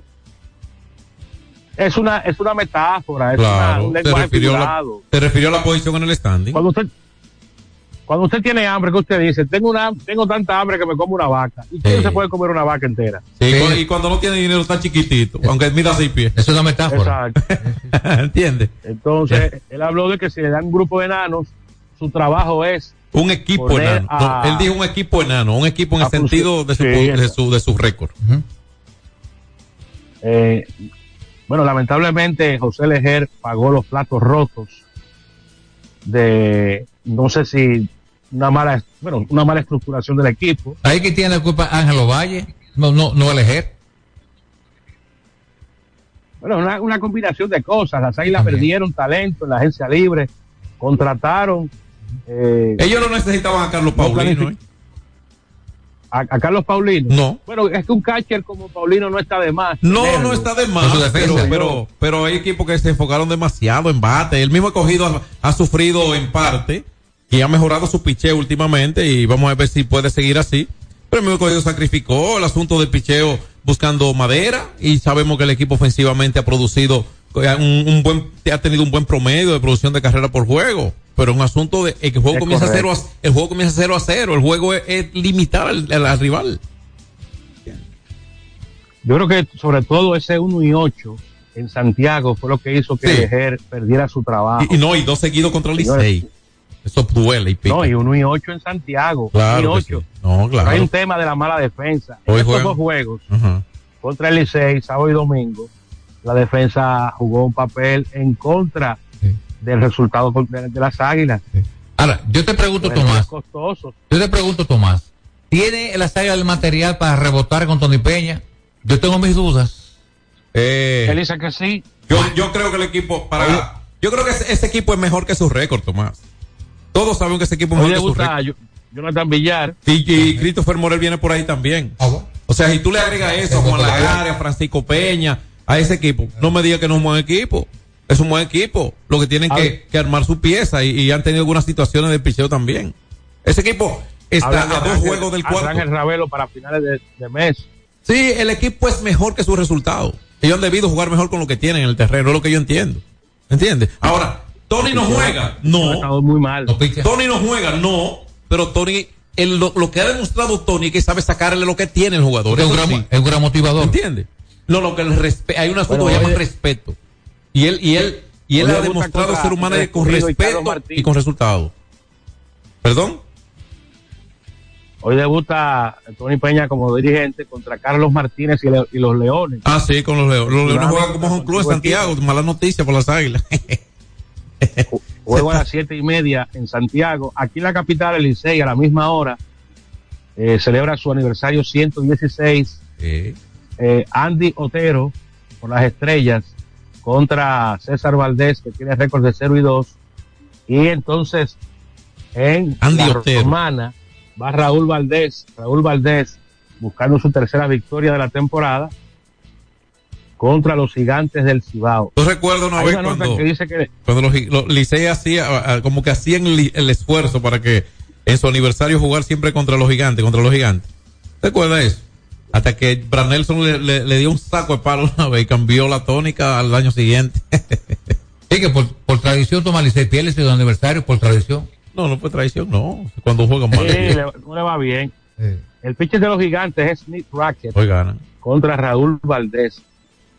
Es una, es una metáfora, es una- Claro. un Se lenguaje refirió, a la, figurado. se refirió a la posición en el standing. Cuando usted, Cuando usted tiene hambre, ¿qué usted dice? Tengo una, tengo tanta hambre que me como una vaca. ¿Y quién Sí. se puede comer una vaca entera? Sí, y cuando no tiene dinero está chiquitito, aunque mida seis pies. Es una metáfora. Exacto. ¿Entiendes? Entonces, él habló de que si le dan un grupo de enanos, su trabajo es Un equipo enano. a- No, él dijo un equipo enano, un equipo en el sentido de su, Sí, de su, de su récord. Eh, bueno, lamentablemente José Lejer pagó los platos rotos de, no sé si una mala, bueno, una mala estructuración del equipo. Ahí que tiene la culpa Ángelo Valle, no, no, no elegir. Bueno, una, una combinación de cosas. Las Águilas perdieron talento en la agencia libre, contrataron. eh, Ellos no necesitaban a Carlos No Paulino. ¿eh? a, a Carlos Paulino. No. Bueno, es que un catcher como Paulino no está de más. No, tenerlo. no está de más, Con su defensa. pero, pero, pero hay equipos que se enfocaron demasiado en bate. El mismo escogido ha, ha sufrido en parte y ha mejorado su picheo últimamente y vamos a ver si puede seguir así. Pero el mismo escogido sacrificó el asunto del picheo buscando madera y sabemos que el equipo ofensivamente ha producido eh, un, un buen, ha tenido un buen promedio de producción de carrera por juego. Pero un asunto de que el juego Es comienza correcto. 0 a, el juego comienza 0 a 0, el juego es, es limitar al, al- al rival. Yo creo que sobre todo ese 1 y 8 en Santiago fue lo que hizo que Sí. Perdiera su trabajo. Y, y no, y dos seguidos contra el. Licey. Eso duele y pica. No, y 1 y 8 en Santiago. Claro uno y que 8. sí. No, claro. Hay un tema de la mala defensa. En estos dos juegos, contra el Licey, sábado y domingo, la defensa jugó un papel en contra del resultado de, de las águilas. Ahora, yo te pregunto, Tomás, yo te pregunto, Tomás, ¿tiene la saga el material para rebotar con Tony Peña? Yo tengo mis dudas. Eh, Él dice que sí. yo, yo creo que el equipo, para, yo creo que ese, ese equipo es mejor que su récord, Tomás. Todos saben que ese equipo es. Yo- Jonathan Villar. Y, y Christopher Morel viene por ahí también. O sea, si tú le agregas eso a Juan Lagares, a Francisco Peña, a ese equipo, no me digas que no es un buen equipo. Es un buen equipo. Lo que tienen que, armar su pieza y, y han tenido algunas situaciones de picheo también. Ese equipo está Hablan de a dos juegos del cuarto. Ángel Ravelo para finales de, de mes. Sí, el equipo es mejor que su resultado. Ellos han debido jugar mejor con lo que tienen en el terreno, es lo que yo entiendo. ¿Entiendes? Ahora, Tony no juega, no. estado muy mal. Tony no juega, no. Pero Tony, el- lo, lo que ha demostrado Tony es que sabe sacarle lo que tiene el jugador. Es un gran, sí. es un gran motivador. ¿Entiendes? No, lo que el respe- hay un asunto Bueno, que se llama respeto. Y él, y él, y él ha demostrado ser manager con y respeto y con resultados. ¿Perdón? Hoy debuta Tony Peña como dirigente contra Carlos Martínez y, le- y los Leones. Ah, sí, con los Leones. Los Leones juegan como un club contigo Santiago. Mala noticia por las águilas. Juego a las siete y media en Santiago. Aquí en la capital, el Licey, a la misma hora, eh, celebra su aniversario 116. Sí. Eh, Andy Otero, por las estrellas, contra César Valdés, que tiene récord de 0 y 2. Y entonces, en Andy la Otero. romana, va Raúl Valdés. Raúl Valdés buscando su tercera victoria de la temporada contra los gigantes del Cibao. Yo recuerdo una Hay vez una cuando, que dice que cuando los, los Licey hacía, como que hacían li- el esfuerzo para que en su aniversario jugar siempre contra los gigantes, contra los gigantes. ¿Te acuerdas eso? Hasta que Branelson le, le- le dio un saco de palo una vez y cambió la tónica al año siguiente. Sí, que por, por tradición Tomás Licey pierde su aniversario, por tradición. no, no fue traición, no. Cuando juegan Sí, mal. le- no le va bien. El pitcher de los gigantes es Smith Racket Hoy ganan. contra Raúl Valdés.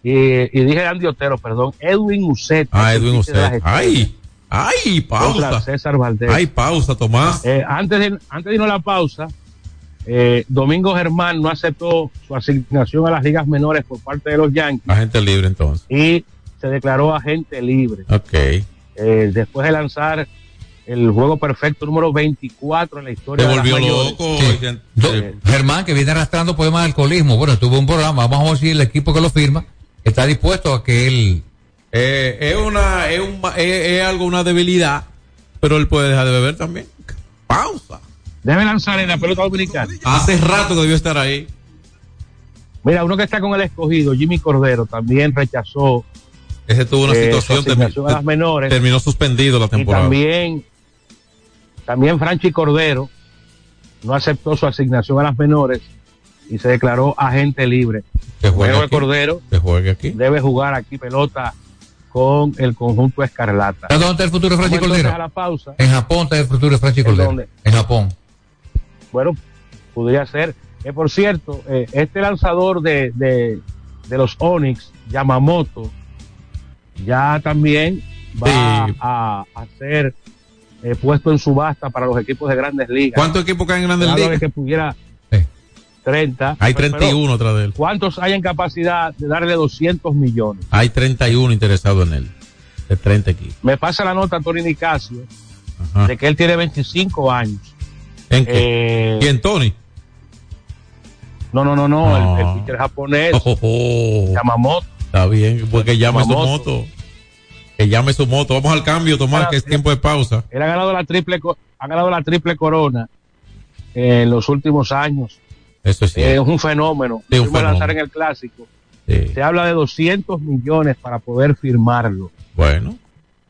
Y, y dije Andy Otero, perdón, Edwin Uceta. Ah, Edwin de estrellas, Ay, ay, pausa. César Valdés. Ay, pausa, Tomás. Eh, antes, de, antes de irnos a la pausa, eh, Domingo Germán no aceptó su asignación a las ligas menores por parte de los Yankees Agente libre entonces. y se declaró agente libre. Ok. Eh, después de lanzar el juego perfecto número 24 en la historia de las volvió mayores. loco. Sí. Do- Germán, que viene arrastrando problemas de alcoholismo. Bueno, tuvo un programa, vamos a ver si el equipo que lo firma está dispuesto a que él... Eh, es una, es, un, es, es algo, una debilidad, pero él puede dejar de beber también. Pausa. Debe lanzar en la pelota dominicana. Hace rato que debió estar ahí. Mira, uno que está con el escogido, Jimmy Cordero, también rechazó Ese tuvo una eh, su situación, asignación a las menores. terminó suspendido la Y temporada. también, también Franchi Cordero no aceptó su asignación a las menores y se declaró agente libre. Que juegue aquí. Cordero Que juegue aquí. debe jugar aquí pelota con el conjunto Escarlata. ¿Sabes dónde está el futuro de Franchi Cordero? a la pausa. En Japón está el futuro de Franchi ¿En Cordero. dónde? En Japón. Bueno, podría ser. Eh, por cierto, eh, este lanzador de, de, de los Onyx, Yamamoto, ya también va a, a ser eh, puesto en subasta para los equipos de grandes ligas. ¿Cuántos equipos caen en Grandes Ligas? que pudiera 30. Hay Pero- 31 atrás de él. ¿Cuántos hay en capacidad de darle 200 millones? Hay 31 interesados en él. De 30 equipos. Me pasa la nota Tony Nicasio Ajá. de que él tiene 25 años. ¿En qué? Eh, ¿Quién, Tony? No, no, no, no, el, el pitcher japonés, Oh, oh. Yamamoto. Está bien, pues que llame su moto. Que llame su moto. Vamos al cambio, Tomás, que es tiempo de pausa. Él ha ganado la triple, ha ganado la triple corona eh, en los últimos años. Eso es Eh, un fenómeno. Sí, un lanzar en el clásico. Sí. Se habla de 200 millones para poder firmarlo. Bueno,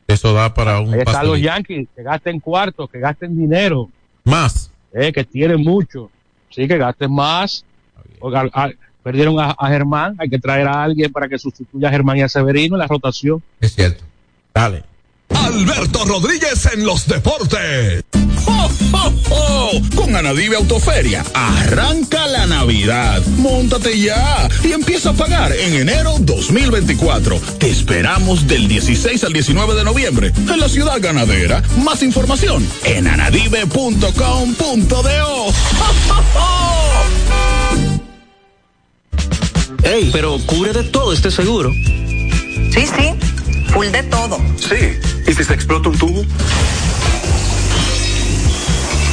eso da para un Ahí están los. Yankees, que gasten cuartos, que gasten dinero, Más. eh, que tienen mucho. Sí, que gasten más. Oiga, ah, perdieron a, a Germán, hay que traer a alguien para que sustituya a Germán y a Severino en la rotación. Es cierto. Dale. Alberto Rodríguez en los deportes. ¡Jo, jo, jo! Con Anadive Autoferia, arranca la Navidad. Móntate ya y empieza a pagar en enero 2024. Te esperamos del 16 al 19 de noviembre en la ciudad ganadera. Más información en anadive.com.do. ¡Jo, jo, jo! Ey, pero cubre de todo este seguro. Sí, sí, full de todo. Sí. ¿Y si se explota un tubo?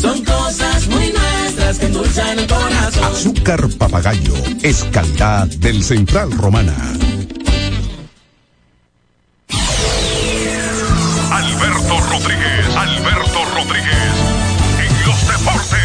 Son cosas muy nuestras que endulzan el corazón. Azúcar papagayo es calidad del Central Romana. Alberto Rodríguez, Alberto Rodríguez, en los deportes.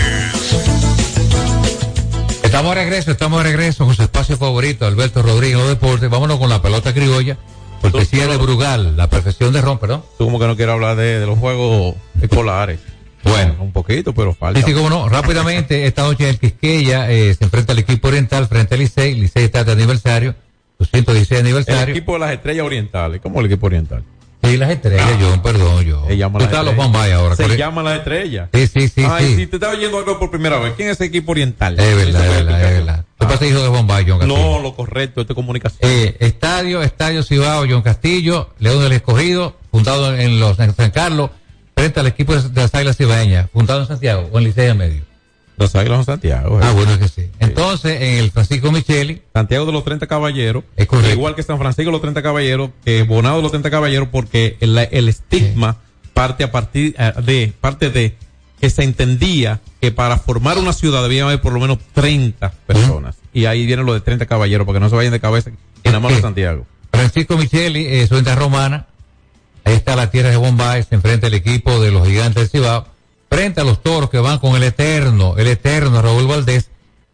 Estamos de regreso, estamos de regreso con su espacio favorito, Alberto Rodríguez, los deportes. Vámonos con la pelota criolla, cortesía de Brugal, la perfección de Ron, perdón. Tú como que no quieres hablar de, de los juegos escolares. Bueno. Un poquito, pero falta. Sí, sí, cómo no. Rápidamente, esta noche en el Quisqueya eh, se enfrenta al equipo oriental frente al Licey. Licey está de aniversario, su 116 El aniversario. equipo de las estrellas orientales. ¿Cómo el equipo oriental? Sí, las estrellas, yo, perdón, yo. Se llama Tú las los. Bombay ahora. Se llama las estrellas. Sí, sí, sí, Ay, sí. si te estaba oyendo algo por primera vez, ¿quién es ese equipo oriental? Es verdad, es verdad, es verdad. Tú pasas hijo de Bombay, John Castillo. No, lo correcto, esto es comunicación. Eh, estadio, Estadio Cibao, John Castillo, León del Escogido, fundado en los en San Carlos, frente al equipo de las Águilas Cibaeñas, fundado en Santiago, o en Licey en medio. Los Águilas son Santiago. eh. Ah, bueno, es que sí. Entonces, en el Francisco Micheli, Santiago de los 30 Caballeros. Es correcto. Igual que San Francisco de los 30 Caballeros, que Bonado de los 30 Caballeros, porque el, el estigma parte a partir eh, de, parte de que se entendía que para formar una ciudad debía haber por lo menos 30 personas. Y ahí viene lo de 30 caballeros, para que no se vayan de cabeza en la mano de Santiago. Francisco Micheli, eh, su venta romana. Ahí está la tierra de Bombay, se enfrenta el equipo de los gigantes del Cibao. Frente a los toros que van con el eterno, el eterno Raúl Valdés,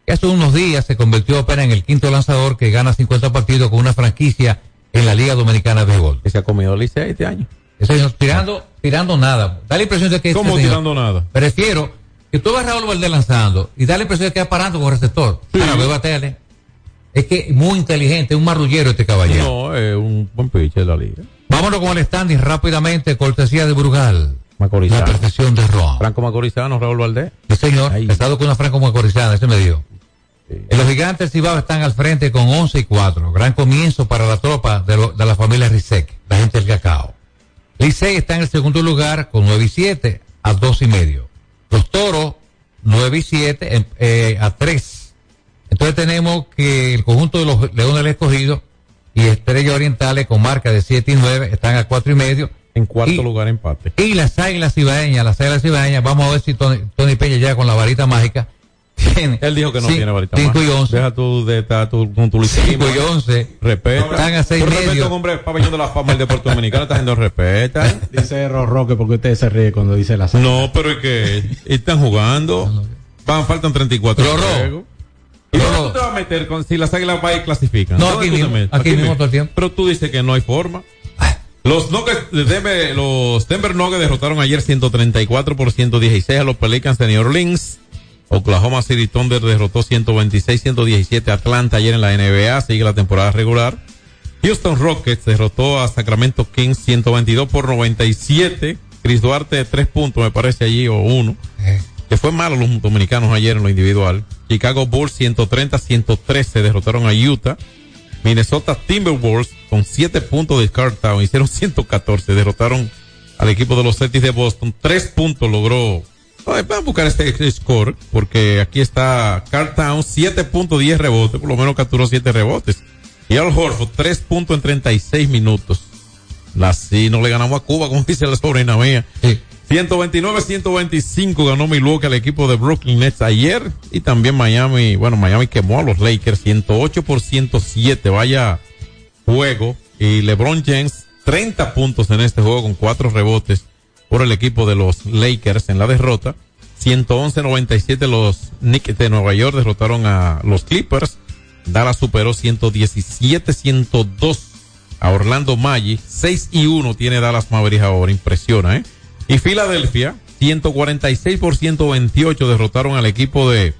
que hace unos días se convirtió apenas en el quinto lanzador que gana 50 partidos con una franquicia en la Liga Dominicana de Béisbol. Que se ha comido el Licey este año. Ese señor tirando, tirando nada. Da la impresión de que este ¿Cómo señor- tirando nada? Prefiero que tú vas a Raúl Valdés lanzando y da la impresión de que va parando con receptor. Ahora ve batearle. Es que muy inteligente, un marrullero este caballero. No, es un buen pitcher de la liga. Vámonos con el standing rápidamente, cortesía de Brugal. Macorizano. La perfección de Ron. Franco Macorizano, Raúl Valdés. Sí, señor. Estado con una Franco Macorizana, ese me dio. Los gigantes Cibao están al frente con 11 y 4. Gran comienzo para la tropa de, lo- de la familia Rizek, la gente del cacao. Licey está en el segundo lugar con 9 y 7 a 2 y medio. Los toros, 9 y 7 em- eh, a 3. Entonces tenemos que el conjunto de los Leones del Escogido y Estrellas Orientales con marca de 7 y 9 están a 4 y medio. En cuarto lugar empate. Y las águilas cibaeñas, las águilas cibaeñas, vamos a ver si Tony, Tony Peña llega con la varita mágica. Tiene Él dijo que no Sí, tiene varita cinco y mágica. once. Deja tú de estar tú con tu liceísmo. 5 y 11. Respeta. Están a seis Por respeto medio. hombre pabellón de la fama del deporte dominicano, está haciendo respeta. Dice Roque porque usted se ríe cuando dice la No, pero es que están jugando. Van, faltan 34 Rorró. ¿Y dónde tú te vas a meter con, si las águilas van y clasifican? No, ¿Dónde aquí mismo, aquí mismo todo el tiempo. Pero tú dices que no hay forma. Los Nuggets de Denver, los Denver Nuggets derrotaron ayer 134 por 116 a los Pelicans de New Orleans. Oklahoma City Thunder derrotó 126-117 a Atlanta ayer en la NBA, sigue la temporada regular. Houston Rockets derrotó a Sacramento Kings 122 por 97. Chris Duarte tres puntos, me parece allí, o uno. Que fue malo los dominicanos ayer en lo individual. Chicago Bulls 130-113 derrotaron a Utah. Minnesota Timberwolves con 7 puntos de Cartown hicieron 114, derrotaron al equipo de los Celtics de Boston. 3 puntos logró. Ay, Vamos a buscar este score, porque aquí está Cartown, 7 puntos, 10 rebotes, por lo menos capturó 7 rebotes. Y Al Horford, 3 puntos en 36 minutos. Así no le ganamos a Cuba, como dice la sobrina mía. 129-125 ganó Milwaukee al equipo de Brooklyn Nets ayer. Y también Miami, bueno, Miami quemó a los Lakers 108 por 107. Vaya juego. Y LeBron James, 30 puntos en este juego con 4 rebotes por el equipo de los Lakers en la derrota. 111-97 los Knicks de Nueva York derrotaron a los Clippers. Dallas superó 117-102 a Orlando Maggi. 6 y 1 tiene Dallas Mavericks ahora. Impresiona, ¿eh? Y Filadelfia, 146 por 128 derrotaron al equipo de,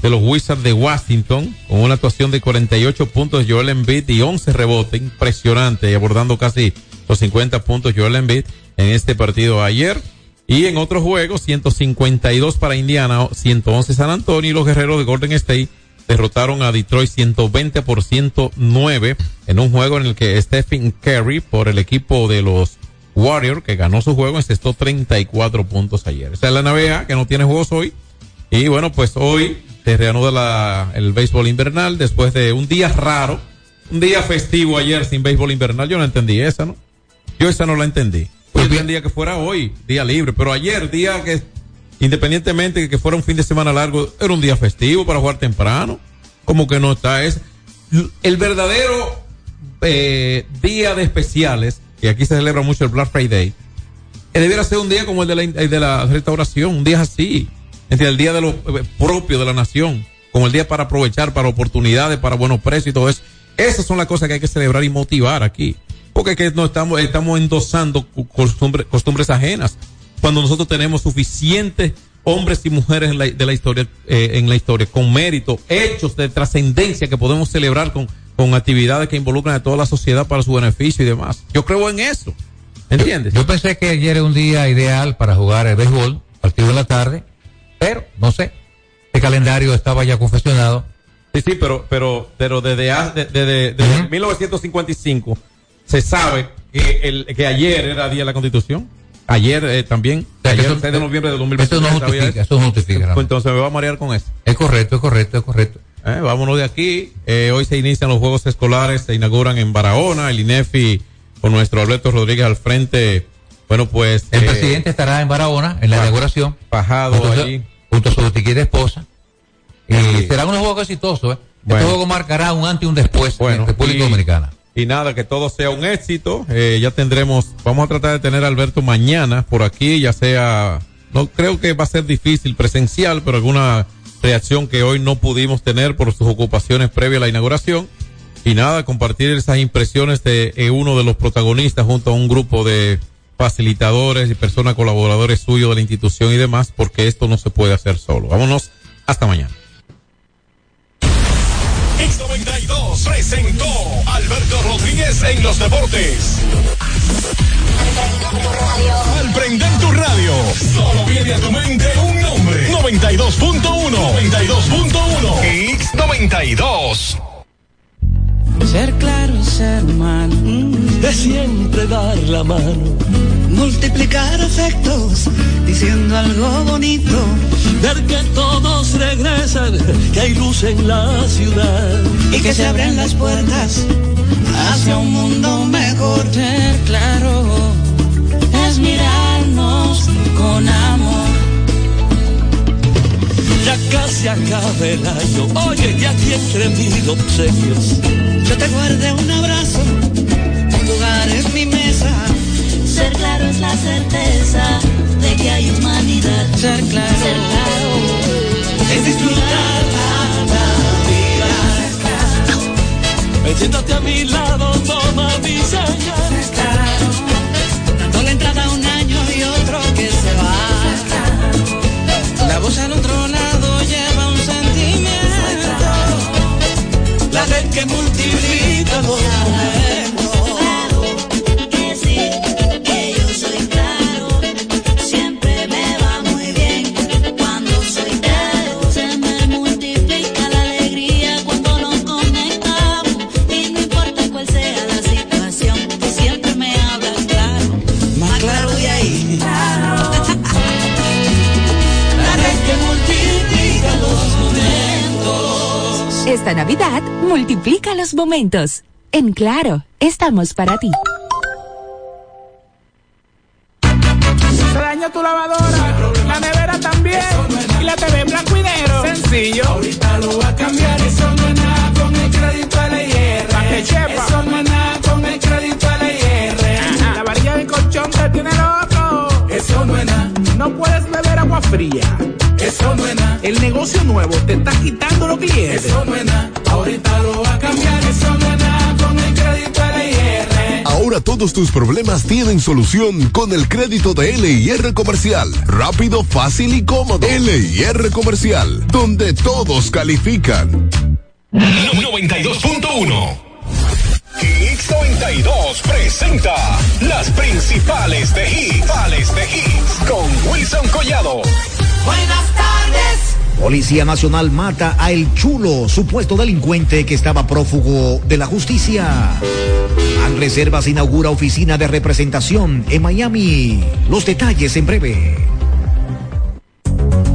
de los Wizards de Washington con una actuación de 48 puntos Joel Embiid y 11 rebotes. Impresionante y abordando casi los 50 puntos Joel Embiid en este partido ayer. Y en otros juegos, 152 para Indiana, 111 San Antonio y los guerreros de Golden State derrotaron a Detroit 120 por 109 en un juego en el que Stephen Curry por el equipo de los Warriors que ganó su juego encestó 34 puntos ayer. Esta es la NBA que no tiene juegos hoy. Y bueno, pues hoy se reanuda la, el béisbol invernal después de un día raro, un día festivo ayer sin béisbol invernal. Yo no entendí esa, ¿no? Yo esa no la entendí. Yo entendía que fuera hoy, día libre, pero ayer, día que, independientemente de que fuera un fin de semana largo, era un día festivo para jugar temprano. Como que no está es El verdadero eh, día de especiales, que aquí se celebra mucho el Black Friday, que debiera ser un día como el de la, de la restauración, un día así, entre el día de lo eh, propio de la nación, como el día para aprovechar, para oportunidades, para buenos precios y todo eso. Esas son las cosas que hay que celebrar y motivar aquí. Porque es que no estamos, estamos endosando costumbre- costumbres ajenas. Cuando nosotros tenemos suficientes hombres y mujeres en la, de la historia, eh, en la historia, con mérito, hechos de trascendencia que podemos celebrar con, con actividades que involucran a toda la sociedad para su beneficio y demás. Yo creo en eso. ¿Entiendes? Yo pensé que ayer era un día ideal para jugar el béisbol, partido en la tarde, pero no sé. El calendario estaba ya confeccionado. Sí, sí, pero, pero, pero desde, ha- de- de- desde 1955 se sabe que, el, que ayer era día de la Constitución. Ayer eh, también. sea, ayer, eso- 6 de noviembre de 2023. eso no ¿sabía justifica, eso no justifica, Pues entonces me va a marear con eso. Es correcto, es correcto, es correcto. Eh, vámonos de aquí. Eh, hoy se inician los Juegos Escolares, se inauguran en Barahona, el INEFI con nuestro Alberto Rodríguez al frente Bueno, pues. El eh, presidente estará en Barahona en la inauguración. Bajado junto, su- allí. junto a su tiquita esposa. Y Sí. será un juego exitoso, ¿eh? Bueno. Este juego marcará un antes y un después Bueno, en República y- Dominicana. Y nada, que todo sea un éxito. Eh, ya tendremos, vamos a tratar de tener a Alberto mañana por aquí, ya sea, no creo que va a ser difícil presencial, pero alguna reacción que hoy no pudimos tener por sus ocupaciones previas a la inauguración. Y nada, compartir esas impresiones de eh, uno de los protagonistas junto a un grupo de facilitadores y personas colaboradores suyos de la institución y demás, porque esto no se puede hacer solo. Vámonos, hasta mañana. X92 presentó Alberto Rodríguez en los deportes. Al prender tu radio, solo viene a tu mente un nombre. 92.1. 92.1. X92. Ser claro y ser humano de siempre dar la mano, multiplicar afectos, diciendo algo bonito, ver que todos regresan, que hay luz en la ciudad y que se abren las puertas hacia un mundo mejor. Ser claro es mirarnos con amor. Ya casi acaba el año, oye, ya aquí entre mil obsequios. Yo te guardé un abrazo, un lugar en mi mesa. Ser claro es la certeza de que hay humanidad. Ser claro, Ser claro es disfrutar la vida. A mi lado, que multiplica los momentos. Esta Navidad multiplica los momentos. En Claro, estamos para ti. Se dañó tu lavadora, la nevera también, y la TV en blanco y negro. Sencillo. Ahorita lo va a cambiar, No puedes beber agua fría. Eso no es nada. El negocio nuevo te está quitando los clientes. Eso no es nada. Ahorita lo va a cambiar, eso no es nada con el crédito LIR. Ahora todos tus problemas tienen solución con el crédito de LIR Comercial. Rápido, fácil y cómodo. LIR Comercial, donde todos califican. 92.1. X92 presenta las principales de hits, de hits con Wilson Collado. Buenas tardes. Policía Nacional mata a El Chulo, supuesto delincuente que estaba prófugo de la justicia. Ban Reservas inaugura oficina de representación en Miami. Los detalles en breve.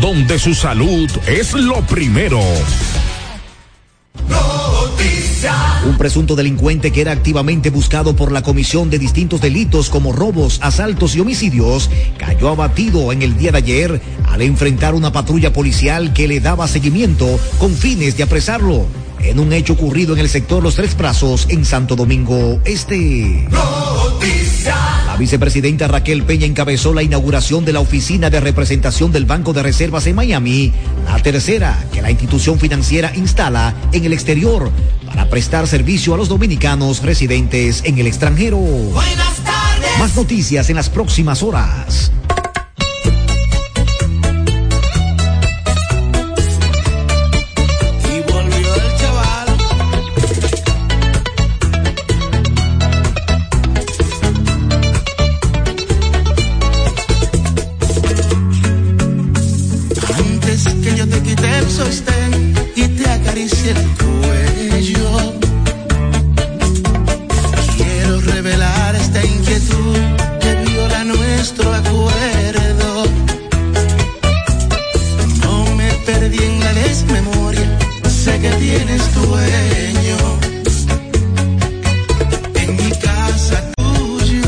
donde su salud es lo primero. Un presunto delincuente que era activamente buscado por la comisión de distintos delitos como robos, asaltos y homicidios, cayó abatido en el día de ayer al enfrentar una patrulla policial que le daba seguimiento con fines de apresarlo en un hecho ocurrido en el sector Los Tres Brazos en Santo Domingo Este. La vicepresidenta Raquel Peña encabezó la inauguración de la oficina de representación del Banco de Reservas en Miami, la tercera que la institución financiera instala en el exterior para prestar servicio a los dominicanos residentes en el extranjero. Buenas tardes. Más noticias en las próximas horas.